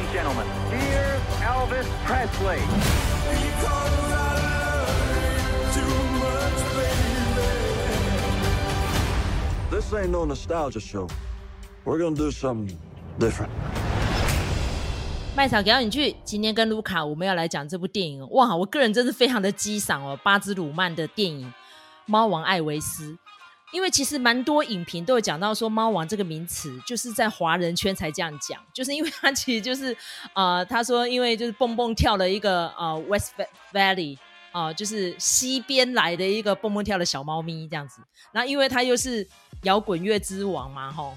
and gentlemen, here's Elvis Presley. This ain't no nostalgia show. We're gonna do something different. 麦草给到你去，今天跟卢卡我们要来讲这部电影哇！我个人真是非常的激赏哦，巴兹鲁曼的电影《猫王艾维斯》。因为其实蛮多影评都有讲到说，猫王这个名词就是在华人圈才这样讲，就是因为他其实就是呃，他说因为就是蹦蹦跳了一个呃 West Valley 啊、呃，就是西边来的一个蹦蹦跳的小猫咪这样子，然后因为他又是摇滚乐之王嘛，吼，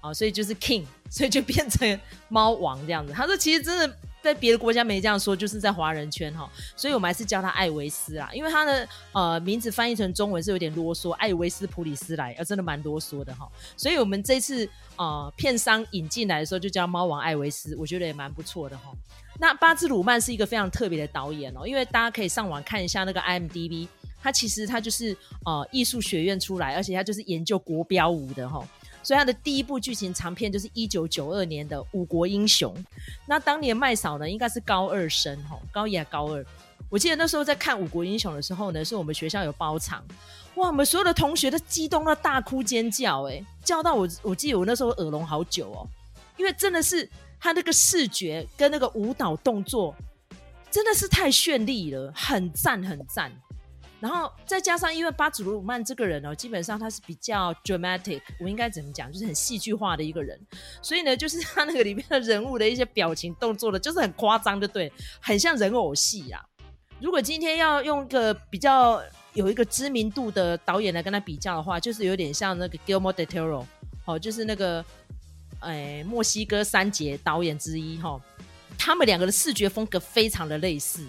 啊，所以就是 King，所以就变成猫王这样子。他说其实真的。在别的国家没这样说，就是在华人圈哈，所以我们还是叫他艾维斯啦，因为他的呃名字翻译成中文是有点啰嗦，艾维斯普里斯莱，呃，真的蛮啰嗦的哈，所以我们这次呃片商引进来的时候就叫猫王艾维斯，我觉得也蛮不错的哈。那巴兹鲁曼是一个非常特别的导演哦，因为大家可以上网看一下那个 IMDB，他其实他就是呃艺术学院出来，而且他就是研究国标舞的哈。所以他的第一部剧情长片就是一九九二年的《五国英雄》。那当年麦嫂呢，应该是高二生哈，高一还高二。我记得那时候在看《五国英雄》的时候呢，是我们学校有包场，哇，我们所有的同学都激动到大哭尖叫，哎，叫到我，我记得我那时候耳聋好久哦，因为真的是他那个视觉跟那个舞蹈动作真的是太绚丽了，很赞很赞。然后再加上，因为巴兹鲁曼这个人哦，基本上他是比较 dramatic，我应该怎么讲，就是很戏剧化的一个人。所以呢，就是他那个里面的人物的一些表情动作的，就是很夸张，就对，很像人偶戏啊。如果今天要用一个比较有一个知名度的导演来跟他比较的话，就是有点像那个 Guillermo del Toro，哦，就是那个哎墨西哥三杰导演之一哈、哦，他们两个的视觉风格非常的类似。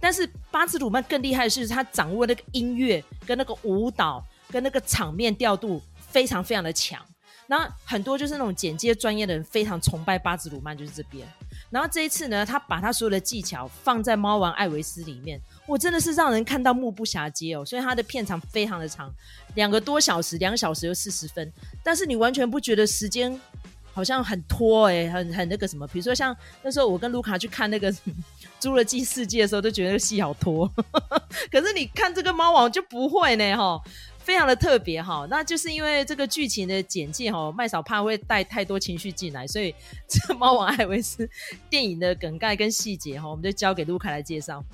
但是巴兹鲁曼更厉害的是，他掌握那个音乐跟那个舞蹈跟那个场面调度非常非常的强。那很多就是那种剪接专业的人非常崇拜巴兹鲁曼，就是这边。然后这一次呢，他把他所有的技巧放在《猫王艾维斯》里面，我真的是让人看到目不暇接哦。所以他的片长非常的长，两个多小时，两小时又四十分，但是你完全不觉得时间好像很拖哎、很很那个什么。比如说像那时候我跟卢卡去看那个。侏罗纪世界的时候都觉得戏好拖，可是你看这个猫王就不会呢哈，非常的特别哈。那就是因为这个剧情的简介哈，麦嫂怕会带太多情绪进来，所以 这猫王艾维斯电影的梗概跟细节哈，我们就交给卢卡来介绍。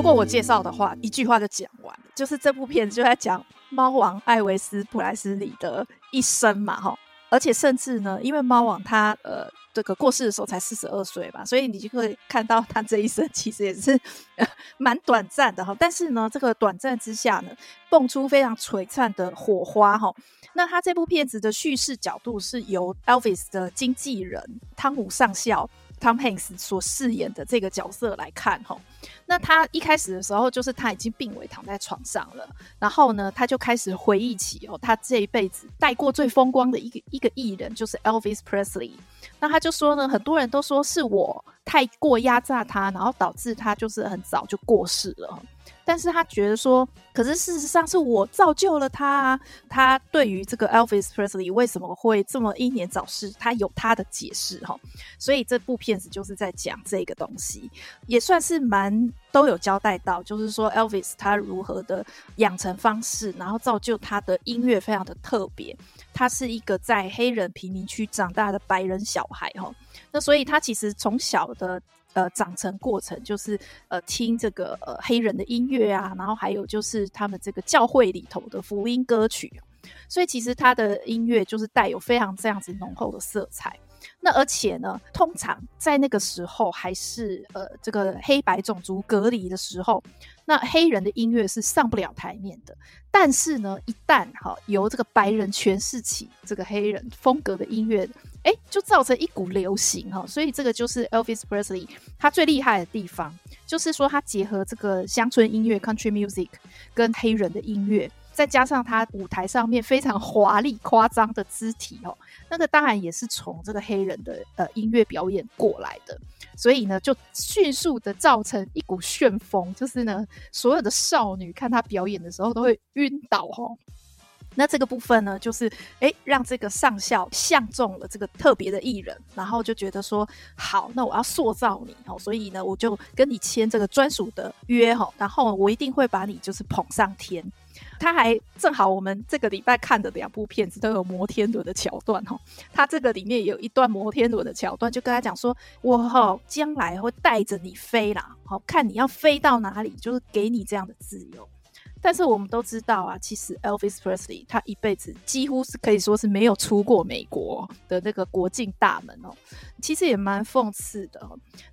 如果我介绍的话，一句话就讲完了，就是这部片就在讲。猫王艾维斯普莱斯里的一生嘛，哈，而且甚至呢，因为猫王他呃这个过世的时候才四十二岁吧，所以你就会看到他这一生其实也是呃 蛮短暂的哈。但是呢，这个短暂之下呢，蹦出非常璀璨的火花哈。那他这部片子的叙事角度是由 Elvis 的经纪人汤姆上校 Tom Hanks 所饰演的这个角色来看哈。那他一开始的时候，就是他已经病危躺在床上了，然后呢，他就开始回忆起哦，他这一辈子带过最风光的一个一个艺人就是 Elvis Presley。那他就说呢，很多人都说是我太过压榨他，然后导致他就是很早就过世了。但是他觉得说，可是事实上是我造就了他啊。他对于这个 Elvis Presley 为什么会这么英年早逝，他有他的解释哈。所以这部片子就是在讲这个东西，也算是蛮都有交代到，就是说 Elvis 他如何的养成方式，然后造就他的音乐非常的特别。他是一个在黑人贫民区长大的白人小孩哈，那所以他其实从小的。呃，长成过程就是呃，听这个呃黑人的音乐啊，然后还有就是他们这个教会里头的福音歌曲，所以其实他的音乐就是带有非常这样子浓厚的色彩。那而且呢，通常在那个时候还是呃这个黑白种族隔离的时候，那黑人的音乐是上不了台面的。但是呢，一旦哈由这个白人诠释起这个黑人风格的音乐。哎，就造成一股流行哈，所以这个就是 Elvis Presley 他最厉害的地方，就是说他结合这个乡村音乐 （country music） 跟黑人的音乐。再加上他舞台上面非常华丽夸张的肢体哦，那个当然也是从这个黑人的呃音乐表演过来的，所以呢就迅速的造成一股旋风，就是呢所有的少女看他表演的时候都会晕倒哦。那这个部分呢，就是诶让这个上校相中了这个特别的艺人，然后就觉得说好，那我要塑造你哦，所以呢，我就跟你签这个专属的约哈，然后我一定会把你就是捧上天。他还正好我们这个礼拜看的两部片子都有摩天轮的桥段哈，他这个里面有一段摩天轮的桥段，就跟他讲说，我哈将来会带着你飞啦，好看你要飞到哪里，就是给你这样的自由。但是我们都知道啊，其实 Elvis Presley 他一辈子几乎是可以说是没有出过美国的那个国境大门哦，其实也蛮讽刺的。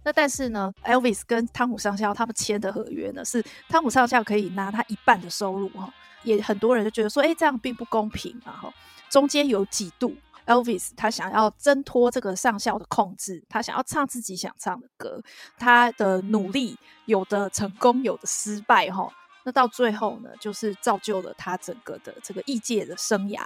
那但是呢，Elvis 跟汤姆上校他们签的合约呢，是汤姆上校可以拿他一半的收入哈，也很多人就觉得说，哎，这样并不公平啊哈。中间有几度，Elvis 他想要挣脱这个上校的控制，他想要唱自己想唱的歌，他的努力有的成功，有的失败哈。那到最后呢，就是造就了他整个的这个异界的生涯，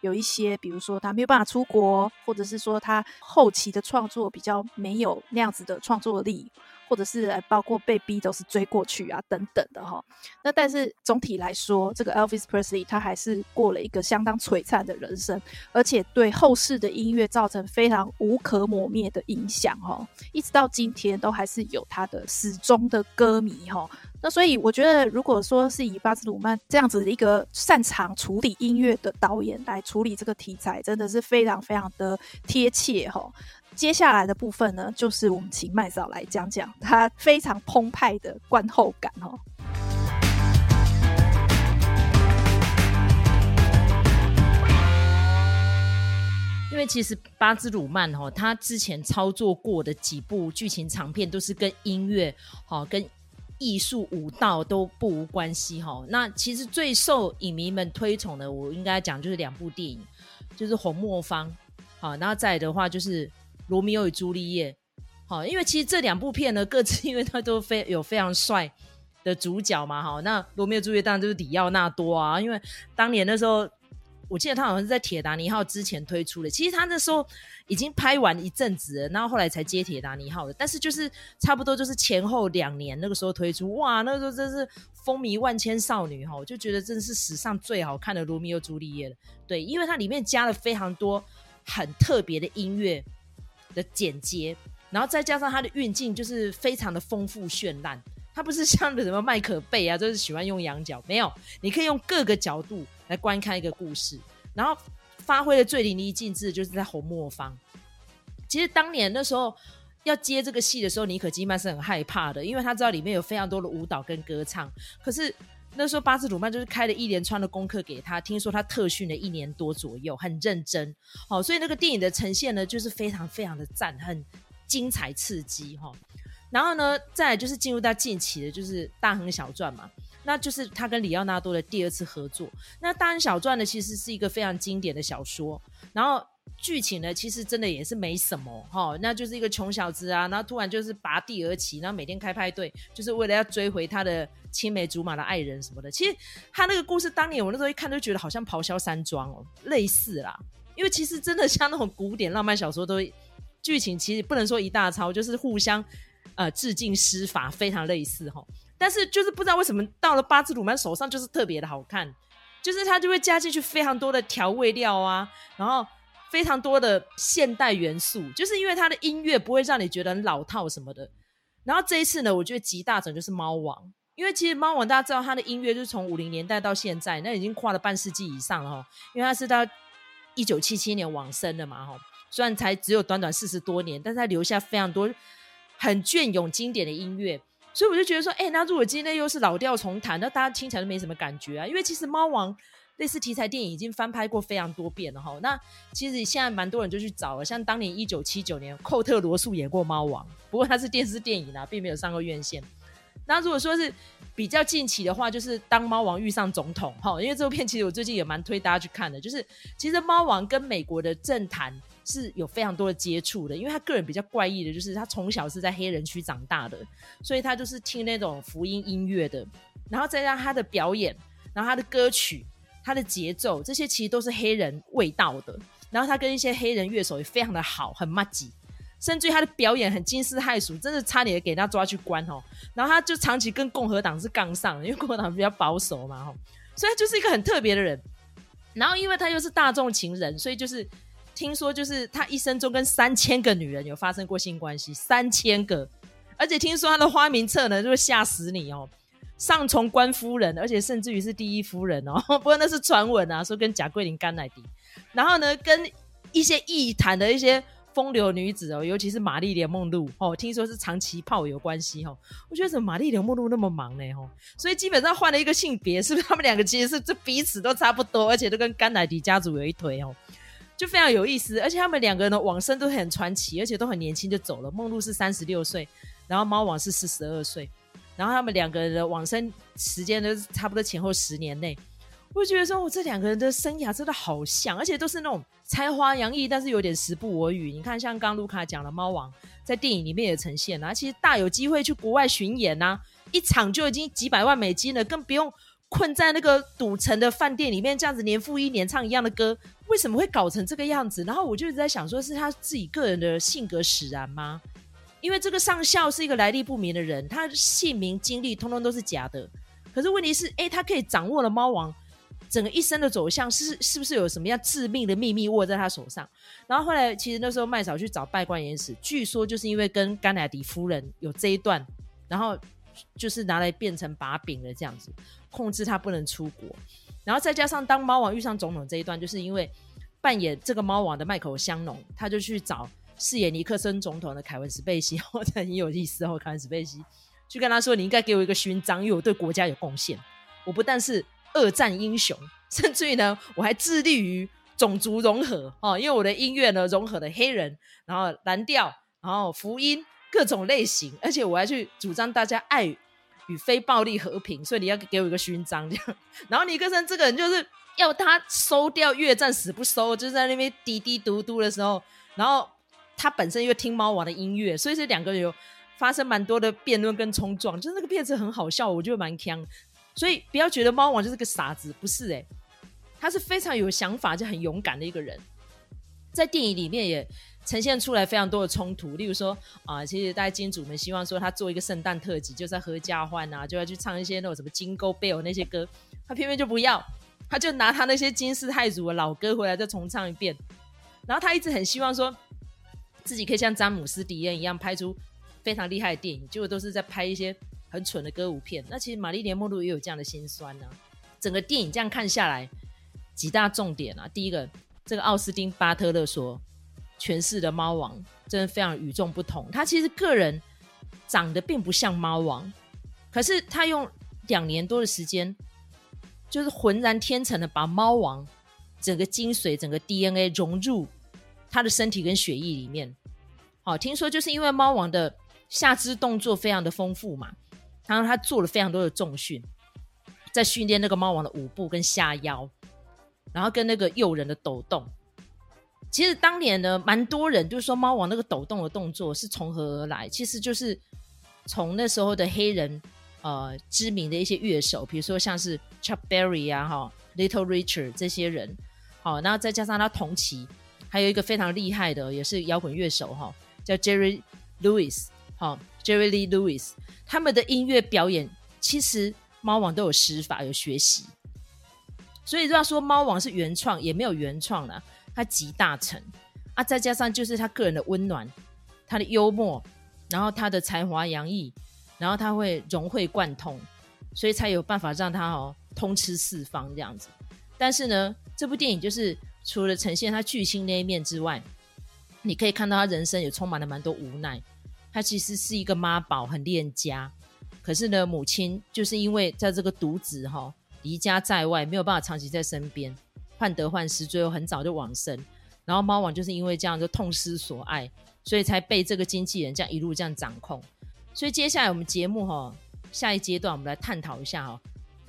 有一些，比如说他没有办法出国，或者是说他后期的创作比较没有那样子的创作力。或者是包括被 Beatles 追过去啊等等的哈，那但是总体来说，这个 Elvis Presley 他还是过了一个相当璀璨的人生，而且对后世的音乐造成非常无可磨灭的影响哈，一直到今天都还是有他的始终的歌迷哈。那所以我觉得，如果说是以巴兹鲁曼这样子一个擅长处理音乐的导演来处理这个题材，真的是非常非常的贴切哈。接下来的部分呢，就是我们请麦嫂来讲讲他非常澎湃的观后感哦。因为其实巴兹鲁曼哈，他之前操作过的几部剧情长片都是跟音乐哈、跟艺术舞蹈都不无关系哈。那其实最受影迷们推崇的，我应该讲就是两部电影，就是《红磨坊》好，然后再的话就是。罗密欧与朱丽叶，好，因为其实这两部片呢，各自因为它都非有非常帅的主角嘛，哈，那罗密欧朱丽叶当然就是李奥纳多啊，因为当年那时候，我记得他好像是在《铁达尼号》之前推出的，其实他那时候已经拍完一阵子了，然后后来才接《铁达尼号》的，但是就是差不多就是前后两年那个时候推出，哇，那个时候真是风靡万千少女哈，我就觉得真的是史上最好看的罗密欧朱丽叶了，对，因为它里面加了非常多很特别的音乐。的剪接，然后再加上它的运镜，就是非常的丰富绚烂。它不是像什么麦可贝啊，就是喜欢用仰角，没有，你可以用各个角度来观看一个故事，然后发挥的最淋漓尽致，就是在红磨坊。其实当年那时候要接这个戏的时候，妮可基嫚是很害怕的，因为他知道里面有非常多的舞蹈跟歌唱，可是。那时候巴兹鲁曼就是开了一连串的功课给他，听说他特训了一年多左右，很认真，哦，所以那个电影的呈现呢，就是非常非常的赞，很精彩刺激哈。然后呢，再来就是进入到近期的，就是《大亨小传》嘛，那就是他跟里奥纳多的第二次合作。那《大亨小传》呢，其实是一个非常经典的小说，然后。剧情呢，其实真的也是没什么哈，那就是一个穷小子啊，然后突然就是拔地而起，然后每天开派对，就是为了要追回他的青梅竹马的爱人什么的。其实他那个故事，当年我那时候一看就觉得好像咆哮山庄哦，类似啦。因为其实真的像那种古典浪漫小说，都剧情其实不能说一大抄，就是互相呃致敬施法，非常类似哈。但是就是不知道为什么到了巴兹鲁曼手上就是特别的好看，就是他就会加进去非常多的调味料啊，然后。非常多的现代元素，就是因为他的音乐不会让你觉得很老套什么的。然后这一次呢，我觉得集大成就是猫王，因为其实猫王大家知道他的音乐就是从五零年代到现在，那已经跨了半世纪以上了哈。因为他是到一九七七年往生的嘛哈，虽然才只有短短四十多年，但是他留下非常多很隽永经典的音乐，所以我就觉得说，哎，那如果今天又是老调重弹，那大家听起来都没什么感觉啊。因为其实猫王。类似题材电影已经翻拍过非常多遍了哈，那其实现在蛮多人就去找了，像当年一九七九年寇特罗素演过《猫王》，不过它是电视电影啊，并没有上过院线。那如果说是比较近期的话，就是《当猫王遇上总统》哈，因为这部片其实我最近也蛮推大家去看的，就是其实猫王跟美国的政坛是有非常多的接触的，因为他个人比较怪异的，就是他从小是在黑人区长大的，所以他就是听那种福音音乐的，然后再让他的表演，然后他的歌曲。他的节奏，这些其实都是黑人味道的。然后他跟一些黑人乐手也非常的好，很麻吉，甚至于他的表演很惊世骇俗，真的差点给他抓去关哦。然后他就长期跟共和党是杠上，因为 共和党比较保守嘛，吼，所以他就是一个很特别的人。然后因为他又是大众情人，所以就是听说就是他一生中跟三千个女人有发生过性关系，三千个，而且听说他的花名册呢就会吓死你哦。上从官夫人，而且甚至于是第一夫人哦，不过那是传闻啊，说跟贾桂林、甘乃迪，然后呢，跟一些艺坛的一些风流女子哦，尤其是玛丽莲梦露哦，听说是长期炮友关系哦。我觉得怎么玛丽莲梦露那么忙呢？哦，所以基本上换了一个性别，是不是他们两个其实是这彼此都差不多，而且都跟甘乃迪家族有一腿哦，就非常有意思。而且他们两个人的往生都很传奇，而且都很年轻就走了。梦露是三十六岁，然后猫王是四十二岁。然后他们两个人的往生时间都是差不多前后十年内，我觉得说，我这两个人的生涯真的好像，而且都是那种才华洋溢，但是有点时不我与。你看，像刚卢卡讲的猫王，在电影里面也呈现了，其实大有机会去国外巡演呐、一场就已经几百万美金了，更不用困在那个赌城的饭店里面，这样子年复一年唱一样的歌，为什么会搞成这个样子？然后我就一直在想，说是他自己个人的性格使然吗？因为这个上校是一个来历不明的人，他姓名、经历通通都是假的。可是问题是，哎，他可以掌握了猫王整个一生的走向，是是不是有什么样致命的秘密握在他手上？然后后来，其实那时候麦嫂去找拜官野史，据说就是因为跟甘乃迪夫人有这一段，然后就是拿来变成把柄了，这样子控制他不能出国。然后再加上当猫王遇上总统这一段，就是因为扮演这个猫王的麦口香农，他就去找。饰演尼克森总统的凯文史贝西，或者很有意思哦。凯文史贝西去跟他说：“你应该给我一个勋章，因为我对国家有贡献。我不但是二战英雄，甚至于呢，我还致力于种族融合哦。因为我的音乐呢，融合了黑人，然后蓝调，然后福音各种类型，而且我还去主张大家爱与非暴力和平。所以你要给我一个勋章，这样。然后尼克森这个人就是要他收掉越战，死不收，就在那边嘀嘀嘟嘟的时候，然后。他本身又听猫王的音乐，所以这两个人有发生蛮多的辩论跟冲撞，就是那个片子很好笑，我觉得蛮。所以不要觉得猫王就是个傻子，不是诶、他是非常有想法，就很勇敢的一个人。在电影里面也呈现出来非常多的冲突，例如说啊，其实大家金主们希望说他做一个圣诞特辑，就是合家欢啊，就要去唱一些那种什么 Jingle Bell 那些歌，他偏偏就不要，他就拿他那些惊世骇俗的老歌回来再重唱一遍。然后他一直很希望说。自己可以像詹姆斯·迪恩一样拍出非常厉害的电影，结果都是在拍一些很蠢的歌舞片。那其实玛丽莲梦露也有这样的心酸呢、整个电影这样看下来，几大重点啊。第一个，这个奥斯汀·巴特勒说诠释的猫王真的非常与众不同。他其实个人长得并不像猫王，可是他用两年多的时间，就是浑然天成的把猫王整个精髓、整个 DNA 融入。他的身体跟血液里面，好，听说就是因为猫王的下肢动作非常的丰富嘛，然后他做了非常多的重训，在训练那个猫王的舞步跟下腰，然后跟那个诱人的抖动。其实当年呢，蛮多人就是说猫王那个抖动的动作是从何而来，其实就是从那时候的黑人呃知名的一些乐手，比如说像是 Chuck Berry 啊，哈，Little Richard 这些人，好，然后再加上他同期。还有一个非常厉害的，也是摇滚乐手哈，叫 Jerry Lewis，哦，Jerry Lee Lewis，他们的音乐表演其实猫王都有师法有学习，所以要说猫王是原创也没有原创啦，他集大成啊，再加上就是他个人的温暖，他的幽默，然后他的才华洋溢，然后他会融会贯通，所以才有办法让他哦通吃四方这样子。但是呢，这部电影就是。除了呈现他巨星那一面之外，你可以看到他人生也充满了蛮多无奈。他其实是一个妈宝，很恋家，可是呢，母亲就是因为在这个独子哈、离家在外，没有办法长期在身边，患得患失，最后很早就往生。然后猫王就是因为这样就痛失所爱，所以才被这个经纪人这样一路这样掌控。所以接下来我们节目哈、下一阶段我们来探讨一下哈、哦，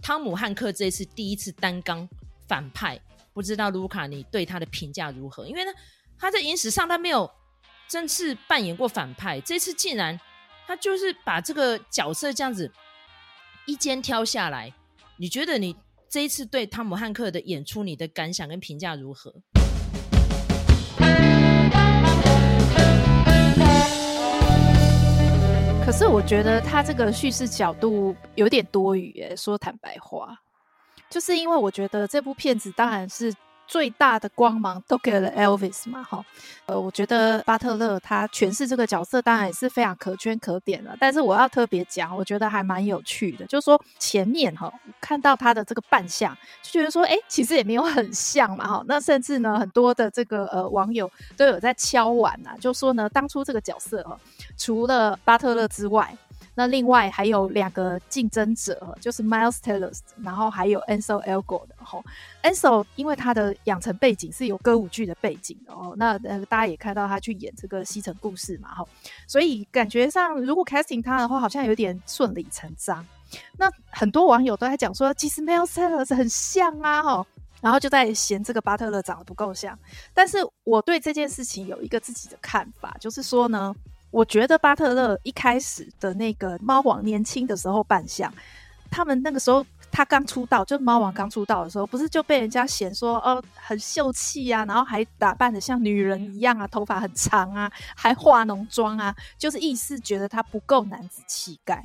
汤姆汉克这一次第一次担纲反派。不知道卢卡你对他的评价如何？因为呢，他在影史上他没有正式扮演过反派，这次竟然他就是把这个角色这样子一肩挑下来。你觉得你这一次对汤姆汉克的演出，你的感想跟评价如何？可是我觉得他这个叙事角度有点多余，哎，说坦白话，就是因为我觉得这部片子当然是。最大的光芒都给了 Elvis 嘛，哈，呃，我觉得巴特勒他诠释这个角色当然也是非常可圈可点了。但是我要特别讲，我觉得还蛮有趣的，就是说前面哈看到他的这个扮相，就觉得说，哎，其实也没有很像嘛，哈。那甚至呢，很多的这个呃网友都有在敲碗呐、啊，就说呢，当初这个角色哈，除了巴特勒之外。那另外还有两个竞争者，就是 Miles Teller，然后还有 Ansel e l g o r 的哈。Ansel 因为他的养成背景是有歌舞剧的背景的哦，那呃大家也看到他去演这个西城故事嘛哈，所以感觉上如果 casting 他的话，好像有点顺理成章。那很多网友都在讲说，其实 Miles Teller 很像啊哈，然后就在嫌这个巴特勒长得不够像。但是我对这件事情有一个自己的看法，就是说呢。我觉得巴特勒一开始的那个猫王年轻的时候扮相，他们那个时候他刚出道，就猫王刚出道的时候，不是就被人家嫌说哦很秀气啊，然后还打扮得像女人一样啊，头发很长啊，还化浓妆啊，就是意思觉得他不够男子气概。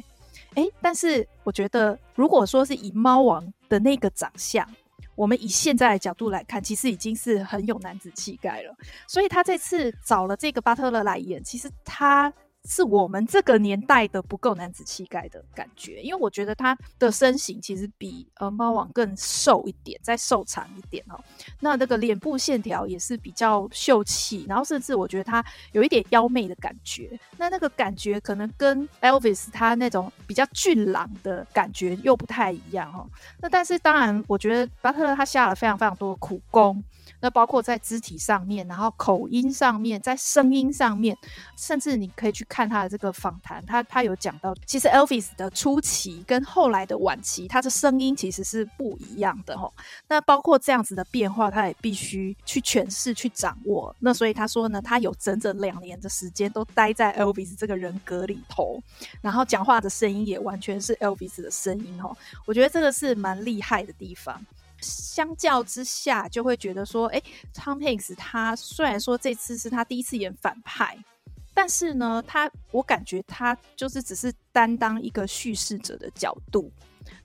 诶，但是我觉得如果说是以猫王的那个长相。我们以现在的角度来看，其实已经是很有男子气概了。所以他这次找了这个巴特勒来演，其实他。是我们这个年代的不够男子气概的感觉，因为我觉得他的身形其实比呃猫王更瘦一点，再瘦长一点哦。那那个脸部线条也是比较秀气，然后甚至我觉得他有一点妖媚的感觉。那那个感觉可能跟 Elvis 他那种比较俊朗的感觉又不太一样哦。那但是当然，我觉得巴特勒他下了非常非常多的苦功。那包括在肢体上面，然后口音上面，在声音上面，甚至你可以去看他的这个访谈，他他有讲到，其实 Elvis 的初期跟后来的晚期，他的声音其实是不一样的吼。那包括这样子的变化，他也必须去诠释、去掌握。那所以他说呢，他有整整两年的时间都待在 Elvis 这个人格里头，然后讲话的声音也完全是 Elvis 的声音吼。我觉得这个是蛮厉害的地方。相较之下，就会觉得说，哎，Tom Hanks 他虽然说这次是他第一次演反派，但是呢，他我感觉他就是只是担当一个叙事者的角度，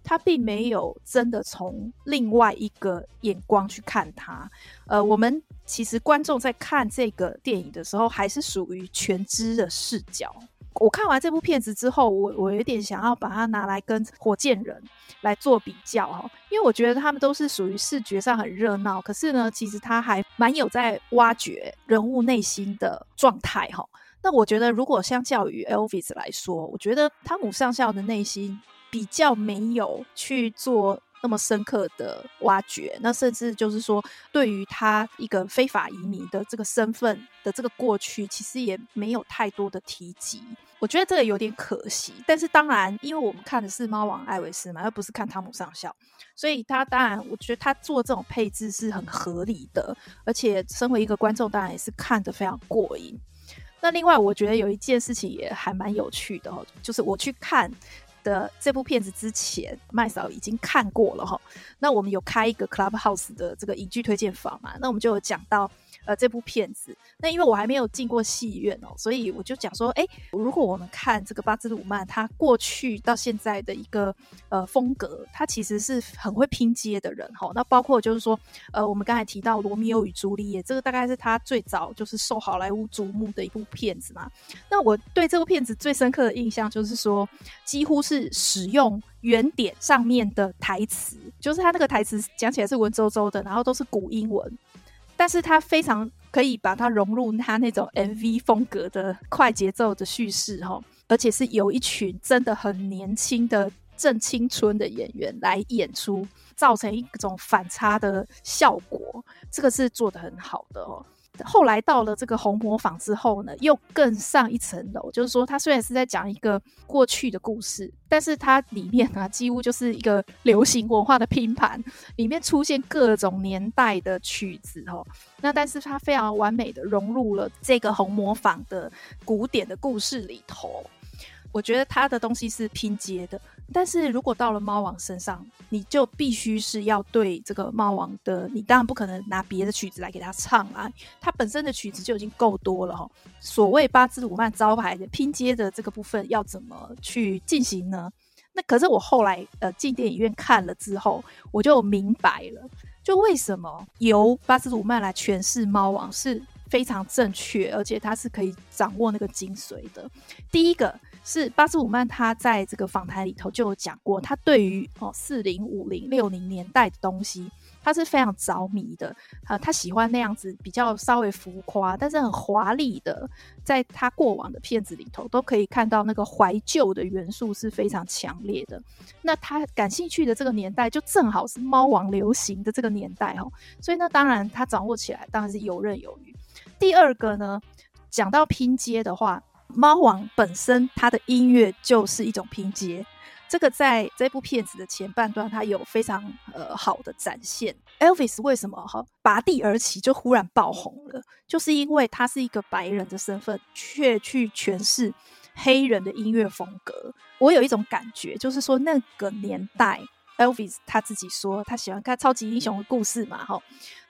他并没有真的从另外一个眼光去看他。呃，我们其实观众在看这个电影的时候，还是属于全知的视角。我看完这部片子之后，我我有点想要把它拿来跟火箭人来做比较哈，因为我觉得他们都是属于视觉上很热闹，可是呢，其实他还蛮有在挖掘人物内心的状态哈。那我觉得，如果相较于 Elvis 来说，我觉得汤姆上校的内心比较没有去做。那么深刻的挖掘，那甚至就是说，对于他一个非法移民的这个身份的这个过去，其实也没有太多的提及。我觉得这个有点可惜。但是当然，因为我们看的是猫王艾维斯嘛，而不是看汤姆上校，所以他当然，我觉得他做这种配置是很合理的。而且，身为一个观众，当然也是看得非常过瘾。那另外，我觉得有一件事情也还蛮有趣的哦，就是我去看。的这部片子之前，麦嫂已经看过了哈。那我们有开一个 Clubhouse 的这个影剧推荐房嘛？那我们就有讲到。呃，这部片子，那因为我还没有进过戏院哦，所以我就讲说，哎，如果我们看这个巴兹鲁曼他过去到现在的一个呃风格，他其实是很会拼接的人哈。那包括就是说，呃，我们刚才提到《罗密欧与朱丽叶》，这个大概是他最早就是受好莱坞瞩目的一部片子嘛。那我对这部片子最深刻的印象就是说，几乎是使用原点上面的台词，就是他那个台词讲起来是文绉绉的，然后都是古英文。但是他非常可以把它融入他那种 MV 风格的快节奏的叙事哈，而且是有一群真的很年轻的正青春的演员来演出，造成一种反差的效果，这个是做的很好的哦。后来到了这个红磨坊之后呢，又更上一层楼。就是说，他虽然是在讲一个过去的故事，但是它里面呢，几乎就是一个流行文化的拼盘，里面出现各种年代的曲子哦。那但是它非常完美的融入了这个红磨坊的古典的故事里头。我觉得他的东西是拼接的，但是如果到了猫王身上，你就必须是要对这个猫王的，你当然不可能拿别的曲子来给他唱啊，他本身的曲子就已经够多了哈。所谓巴兹鲁曼招牌的拼接的这个部分要怎么去进行呢？那可是我后来呃进电影院看了之后，我就明白了，就为什么由巴兹鲁曼来诠释猫王是非常正确，而且他是可以掌握那个精髓的。第一个。是巴兹鲁曼，他在这个访谈里头就有讲过，他对于哦四零五零六零年代的东西，他是非常着迷的。呃，他喜欢那样子比较稍微浮夸，但是很华丽的，在他过往的片子里头都可以看到那个怀旧的元素是非常强烈的。那他感兴趣的这个年代，就正好是猫王流行的这个年代哦，所以呢，当然他掌握起来当然是游刃有余。第二个呢，讲到拼接的话。猫王本身，它的音乐就是一种拼接，这个在这部片子的前半段，它有非常呃好的展现。Elvis 为什么哈拔地而起就忽然爆红了？就是因为他是一个白人的身份，却去诠释黑人的音乐风格。我有一种感觉，就是说那个年代，Elvis 他自己说他喜欢看超级英雄的故事嘛，哈。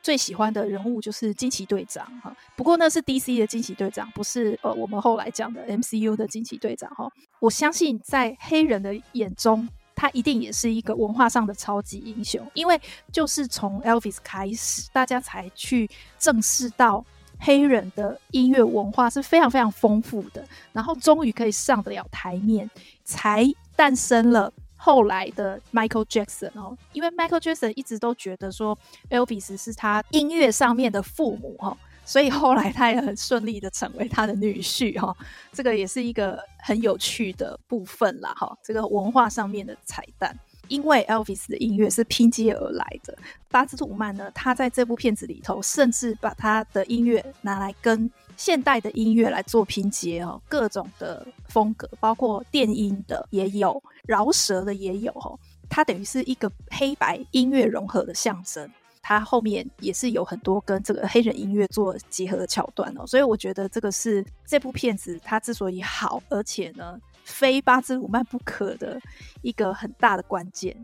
最喜欢的人物就是惊奇队长哈，不过那是 DC 的惊奇队长，不是呃我们后来讲的 MCU 的惊奇队长哈。我相信在黑人的眼中，他一定也是一个文化上的超级英雄，因为就是从 Elvis 开始，大家才去正视到黑人的音乐文化是非常非常丰富的，然后终于可以上得了台面，才诞生了。后来的 Michael Jackson 哦，因为 Michael Jackson 一直都觉得说 Elvis 是他音乐上面的父母哈，所以后来他也很顺利的成为他的女婿哈，这个也是一个很有趣的部分啦哈，这个文化上面的彩蛋。因为 Elvis 的音乐是拼接而来的，巴兹鲁曼呢，他在这部片子里头甚至把他的音乐拿来跟现代的音乐来做拼接哦，各种的风格，包括电音的也有，饶舌的也有哦。它等于是一个黑白音乐融合的象征，它后面也是有很多跟这个黑人音乐做结合的桥段哦。所以我觉得这个是这部片子它之所以好，而且呢非巴兹鲁曼不可的一个很大的关键。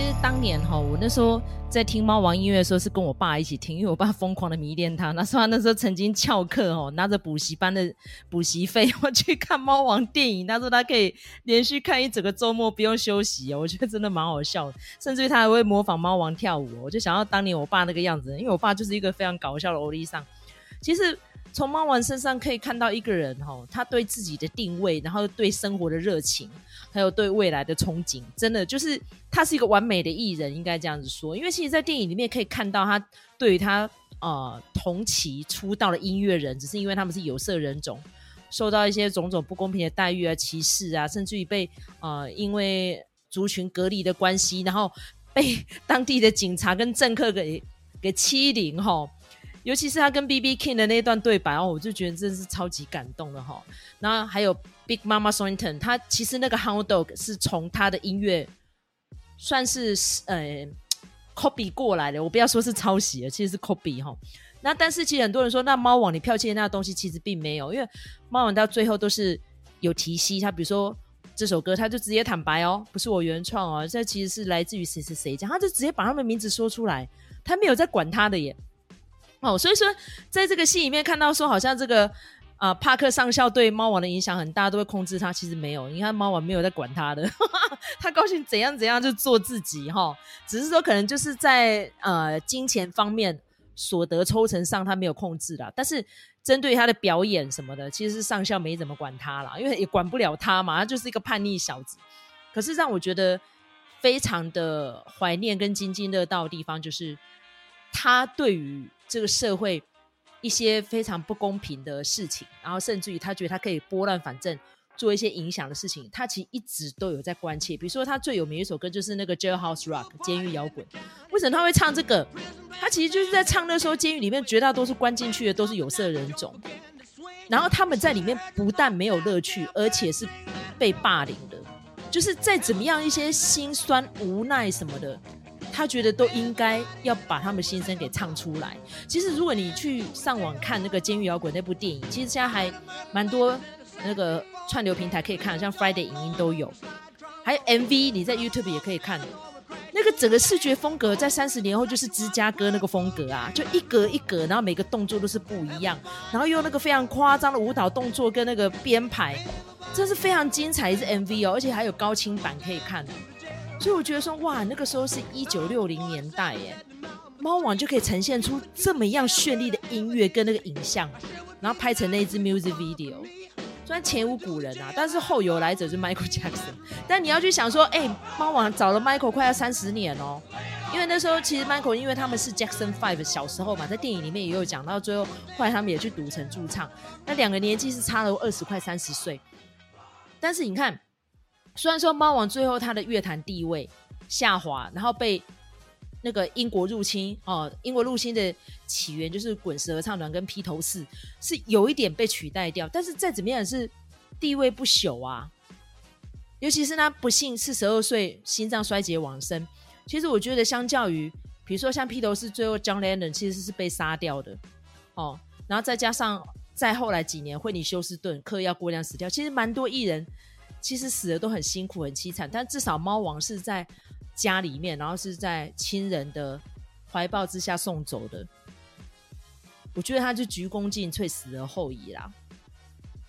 其实当年哈，我那时候在听猫王音乐的时候，是跟我爸一起听，因为我爸疯狂的迷恋他。那时候他那时候曾经翘课哦，拿着补习班的补习费，我去看猫王电影。他说他可以连续看一整个周末不用休息，我觉得真的蛮好笑的。甚至于他还会模仿猫王跳舞，我就想到当年我爸那个样子，因为我爸就是一个非常搞笑的欧丽桑。其实。从猫王身上可以看到一个人哈，他对自己的定位，然后对生活的热情，还有对未来的憧憬，真的就是他是一个完美的艺人，应该这样子说。因为其实，在电影里面可以看到他对于他呃同期出道的音乐人，只是因为他们是有色人种，受到一些种种不公平的待遇啊、歧视啊，甚至于被呃因为族群隔离的关系，然后被当地的警察跟政客给给欺凌哈。尤其是他跟 B.B. King 的那段对白哦，我就觉得真的是超级感动的哈。然后还有 Big Mama Thornton，他其实那个 Hound Dog 是从他的音乐算是呃 copy 过来的，我不要说是抄袭了，其实是 copy 哈。那但是其实很多人说，那猫王你剽窃那东西其实并没有，因为猫王到最后都是有提息，他比如说这首歌，他就直接坦白哦，不是我原创哦，这其实是来自于谁谁谁这样，他就直接把他们名字说出来，他没有在管他的耶。哦，所以说，在这个戏里面看到说，好像这个啊、帕克上校对猫王的影响很大，都会控制他。其实没有，你看猫王没有在管他的，他高兴怎样怎样就做自己哈。只是说可能就是在呃金钱方面所得抽成上他没有控制啦。但是针对他的表演什么的，其实是上校没怎么管他啦，因为也管不了他嘛，他就是一个叛逆小子。可是让我觉得非常的怀念跟津津乐道的地方，就是他对于。这个社会一些非常不公平的事情，然后甚至于他觉得他可以拨乱反正，做一些影响的事情，他其实一直都有在关切。比如说他最有名一首歌就是那个 Jailhouse Rock 监狱摇滚。为什么他会唱这个？他其实就是在唱那时候监狱里面绝大多数关进去的都是有色人种，然后他们在里面不但没有乐趣，而且是被霸凌的。就是再怎么样一些心酸无奈什么的。他觉得都应该要把他们心声给唱出来。其实如果你去上网看那个《监狱摇滚》那部电影，其实现在还蛮多那个串流平台可以看，像 Friday 影音都有，还有 MV，你在 YouTube 也可以看。那个整个视觉风格在三十年后就是芝加哥那个风格啊，就一格一格，然后每个动作都是不一样，然后用那个非常夸张的舞蹈动作跟那个编排，真是非常精彩一支 MV 哦，而且还有高清版可以看，所以我觉得说哇，那个时候是一九六零年代耶，猫王就可以呈现出这么样绚丽的音乐跟那个影像，然后拍成那一支 music video。虽然前无古人啊，但是后有来者是 Michael Jackson。但你要去想说，哎、猫王找了 Michael 快要三十年哦，因为那时候其实 Michael 因为他们是 Jackson Five 小时候嘛，在电影里面也有讲到，最后后来他们也去赌城驻唱，那两个年纪是差了二十快三十岁。但是你看，虽然说猫王最后他的乐坛地位下滑，然后被那个英国入侵哦，英国入侵的起源就是滚石合唱团跟披头士是有一点被取代掉，但是再怎么样是地位不朽啊。尤其是他不幸四十二岁心脏衰竭往生，其实我觉得相较于，比如说像披头士最后 John Lennon 其实是被杀掉的哦，然后再加上再后来几年惠尼休斯顿嗑药过量死掉，其实蛮多艺人其实死的都很辛苦很凄惨，但至少猫王是在。家里面，然后是在亲人的怀抱之下送走的。我觉得他就鞠躬尽瘁，死而后已啦。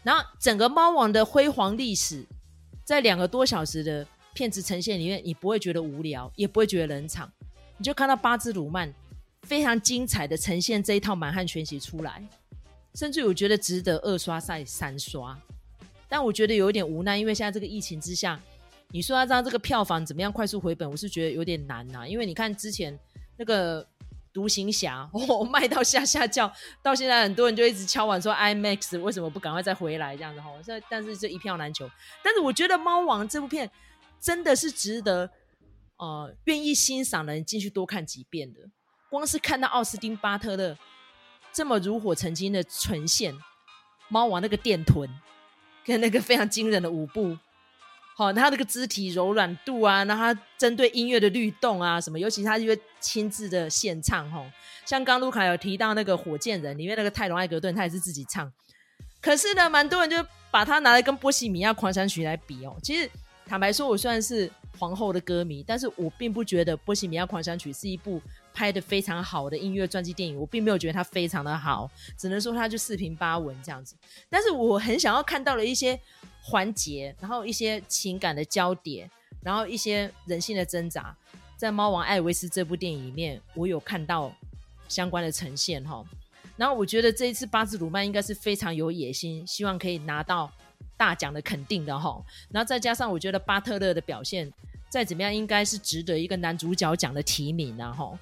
然后整个猫王的辉煌历史，在两个多小时的片子呈现里面，你不会觉得无聊，也不会觉得冷场。你就看到巴兹鲁曼非常精彩的呈现这一套满汉全席出来，甚至我觉得值得二刷再三刷。但我觉得有一点无奈，因为现在这个疫情之下。你说要让这个票房怎么样快速回本？我是觉得有点难呐、因为你看之前那个独行侠 哦，卖到下下叫，到现在很多人就一直敲碗说 IMAX 为什么不赶快再回来这样子哈？这但是这一票难求。但是我觉得《猫王》这部片真的是值得呃愿意欣赏的人进去多看几遍的。光是看到奥斯汀巴特勒这么如火纯青的呈现，《猫王》那个电臀跟那个非常惊人的舞步。哦，他那个肢体柔软度啊，那他针对音乐的律动啊，什么，尤其他因为亲自的献唱，吼，像刚卢卡有提到那个火箭人里面那个泰隆艾格顿，他也是自己唱。可是呢，蛮多人就把他拿来跟波西米亚狂想曲来比哦。其实坦白说，我虽然是皇后的歌迷，但是我并不觉得波西米亚狂想曲是一部拍得非常好的音乐传记电影，我并没有觉得它非常的好，只能说它就四平八稳这样子。但是我很想要看到了一些。环节，然后一些情感的交叠，然后一些人性的挣扎，在《猫王艾维斯》这部电影里面，我有看到相关的呈现哈。然后我觉得这一次巴兹鲁曼应该是非常有野心，希望可以拿到大奖的肯定的哈。然后再加上我觉得巴特勒的表现，再怎么样应该是值得一个男主角奖的提名然后。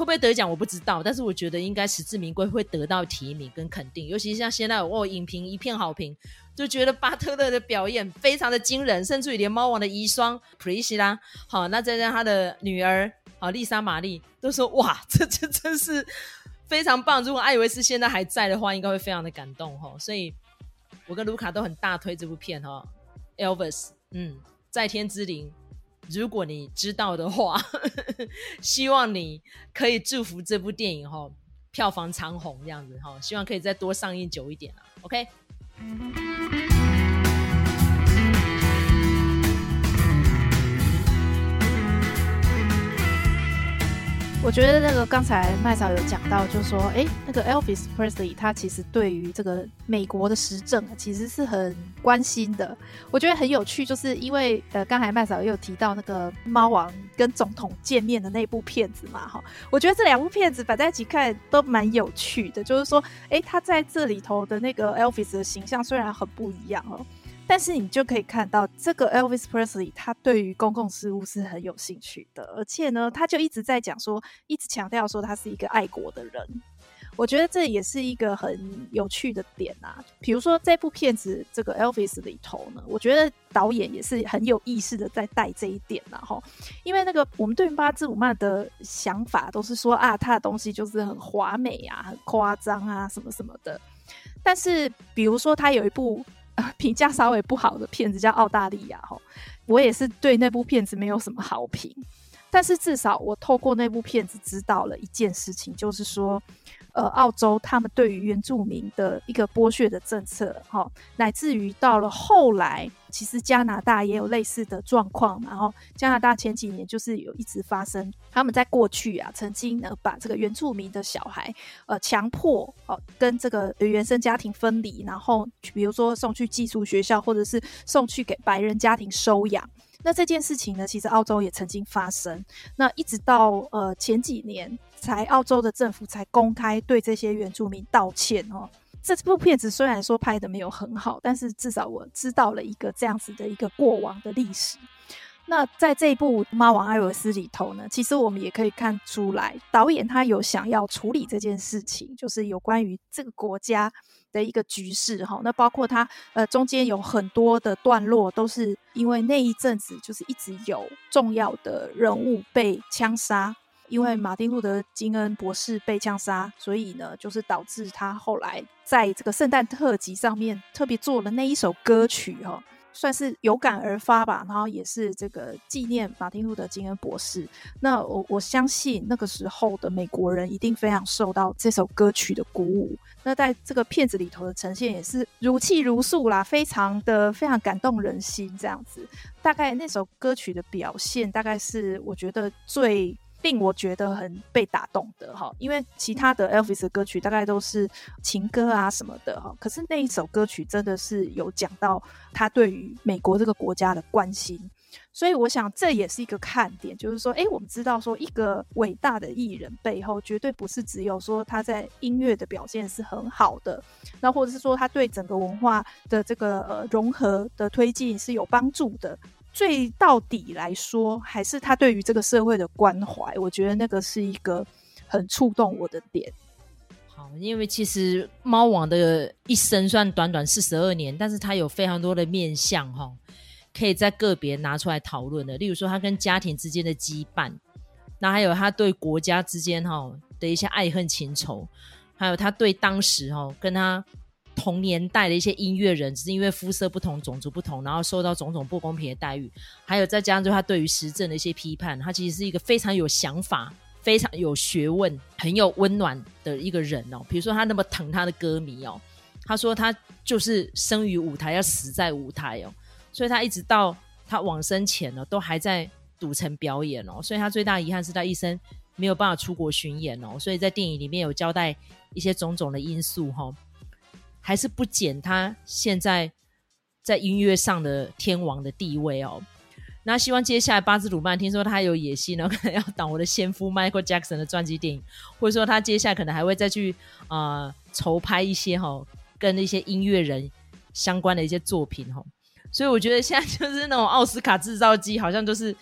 会不会得奖我不知道，但是我觉得应该实至名归，会得到提名跟肯定。尤其是像现在哦，影评一片好评，就觉得巴特勒的表演非常的惊人，甚至于连猫王的遗孀普利希拉，好，那再让他的女儿好丽莎玛丽，都说哇，这这真是非常棒。如果艾维斯现在还在的话，应该会非常的感动哈。所以我跟卢卡都很大推这部片哈，Elvis，嗯，在天之灵。如果你知道的话，希望你可以祝福这部电影哈，票房长虹这样子哈，希望可以再多上映久一点啊，OK。我觉得那个刚才麦嫂有讲到，就是说，哎，那个 Elvis Presley 他其实对于这个美国的时政其实是很关心的。我觉得很有趣，就是因为呃，刚才麦嫂也有提到那个猫王跟总统见面的那部片子嘛，哈，我觉得这两部片子摆在一起看都蛮有趣的。就是说，哎，他在这里头的那个 Elvis 的形象虽然很不一样哦。但是你就可以看到，这个 Elvis Presley 他对于公共事务是很有兴趣的，而且呢，他就一直在讲说，一直强调说他是一个爱国的人。我觉得这也是一个很有趣的点啊。比如说这部片子这个 Elvis 里头呢，我觉得导演也是很有意识的在带这一点然后，因为那个我们对于巴兹鲁曼的想法都是说啊，他的东西就是很华美啊，很夸张啊，什么什么的。但是比如说他有一部。评价稍微不好的片子叫《澳大利亚》哈，我也是对那部片子没有什么好评。但是至少我透过那部片子知道了一件事情，就是说。呃，澳洲他们对于原住民的一个剥削的政策，哈、哦，乃至于到了后来，其实加拿大也有类似的状况。然后加拿大前几年就是有一直发生，他们在过去啊，曾经呢把这个原住民的小孩，呃，强迫哦跟这个原生家庭分离，然后比如说送去寄宿学校，或者是送去给白人家庭收养。那这件事情呢，其实澳洲也曾经发生。那一直到呃前几年。才澳洲的政府才公开对这些原住民道歉哦。这部片子虽然说拍的没有很好，但是至少我知道了一个这样子的一个过往的历史。那在这一部《猫王艾维斯》里头呢，其实我们也可以看出来，导演他有想要处理这件事情，就是有关于这个国家的一个局势哈。那包括他呃中间有很多的段落，都是因为那一阵子就是一直有重要的人物被枪杀。因为马丁路德金恩博士被枪杀，所以呢，就是导致他后来在这个圣诞特辑上面特别做了那一首歌曲，哈，算是有感而发吧。然后也是这个纪念马丁路德金恩博士。那我我相信那个时候的美国人一定非常受到这首歌曲的鼓舞。那在这个片子里头的呈现也是如泣如诉啦，非常的非常感动人心这样子。大概那首歌曲的表现，大概是我觉得最。令我觉得很被打动的哈，因为其他的 Elvis 的歌曲大概都是情歌啊什么的哈，可是那一首歌曲真的是有讲到他对于美国这个国家的关心，所以我想这也是一个看点，就是说，诶，我们知道说一个伟大的艺人背后绝对不是只有说他在音乐的表现是很好的，那或者是说他对整个文化的这个呃融合的推进是有帮助的。最到底来说，还是他对于这个社会的关怀，我觉得那个是一个很触动我的点。好，因为其实猫王的一生算短短四十二年，但是他有非常多的面向哈，可以在个别拿出来讨论的。例如说，他跟家庭之间的羁绊，那还有他对国家之间哈的一些爱恨情仇，还有他对当时哈跟他。同年代的一些音乐人，只是因为肤色不同、种族不同，然后受到种种不公平的待遇，还有再加上就他对于时政的一些批判，他其实是一个非常有想法、非常有学问、很有温暖的一个人哦。比如说他那么疼他的歌迷哦，他说他就是生于舞台，要死在舞台哦，所以他一直到他往生前呢，都还在赌城表演哦。所以他最大遗憾是他一生没有办法出国巡演哦。所以在电影里面有交代一些种种的因素哈、还是不减他现在在音乐上的天王的地位哦。那希望接下来巴兹鲁曼听说他有野心哦，可能要当我的先夫 Michael Jackson 的传记电影，或者说他接下来可能还会再去啊、呃、筹拍一些哈、哦、跟那些音乐人相关的一些作品哈、哦。所以我觉得现在就是那种奥斯卡制造机，好像就是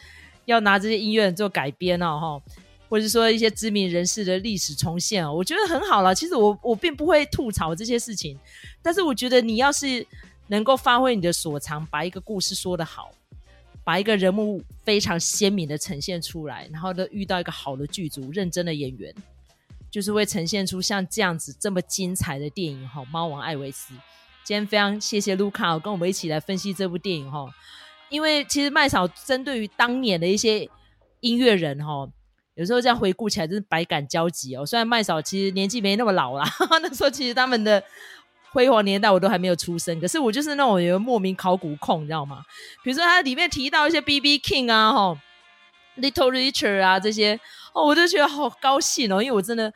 要拿这些音乐人做改编哦哈。或者说一些知名人士的历史重现哦，我觉得很好了。其实我我并不会吐槽这些事情，但是我觉得你要是能够发挥你的所长，把一个故事说得好，把一个人物非常鲜明的呈现出来，然后呢遇到一个好的剧组、认真的演员，就是会呈现出像这样子这么精彩的电影哈。猫王艾维斯，今天非常谢谢卢卡跟我们一起来分析这部电影哈，因为其实麦嫂针对于当年的一些音乐人哈。有时候这样回顾起来，真是百感交集哦。虽然麦嫂其实年纪没那么老啦，那时候其实他们的辉煌年代我都还没有出生，可是我就是那种有莫名考古控，你知道吗？比如说他里面提到一些 B.B. King 啊、吼 Little Richard 啊这些哦，我就觉得好高兴哦，因为我真的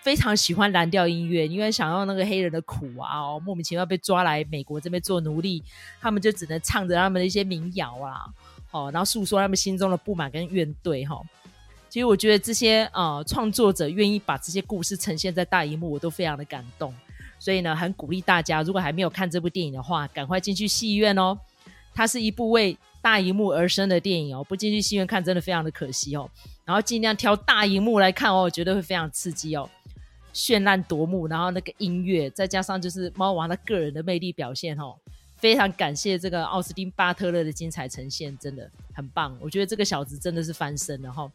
非常喜欢蓝调音乐，因为想要那个黑人的苦啊，哦，莫名其妙被抓来美国这边做奴隶，他们就只能唱着他们的一些民谣啊，哦，然后诉说他们心中的不满跟怨怼哈。其实我觉得这些呃创作者愿意把这些故事呈现在大荧幕，我都非常的感动。所以呢，很鼓励大家，如果还没有看这部电影的话，赶快进去戏院哦。它是一部为大荧幕而生的电影哦，不进去戏院看真的非常的可惜哦。然后尽量挑大荧幕来看哦，我觉得会非常刺激哦，绚烂夺目。然后那个音乐，再加上就是猫王他个人的魅力表现哦，非常感谢这个奥斯汀巴特勒的精彩呈现，真的很棒。我觉得这个小子真的是翻身了哈。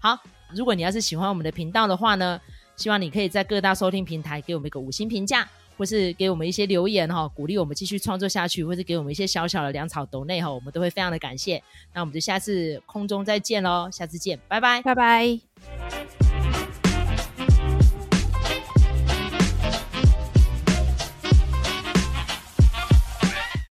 好，如果你要是喜欢我们的频道的话呢，希望你可以在各大收听平台给我们一个五星评价，或是给我们一些留言哈，鼓励我们继续创作下去，或是给我们一些小小的粮草斗内哈，我们都会非常的感谢。那我们就下次空中再见喽，下次见，拜拜，拜拜。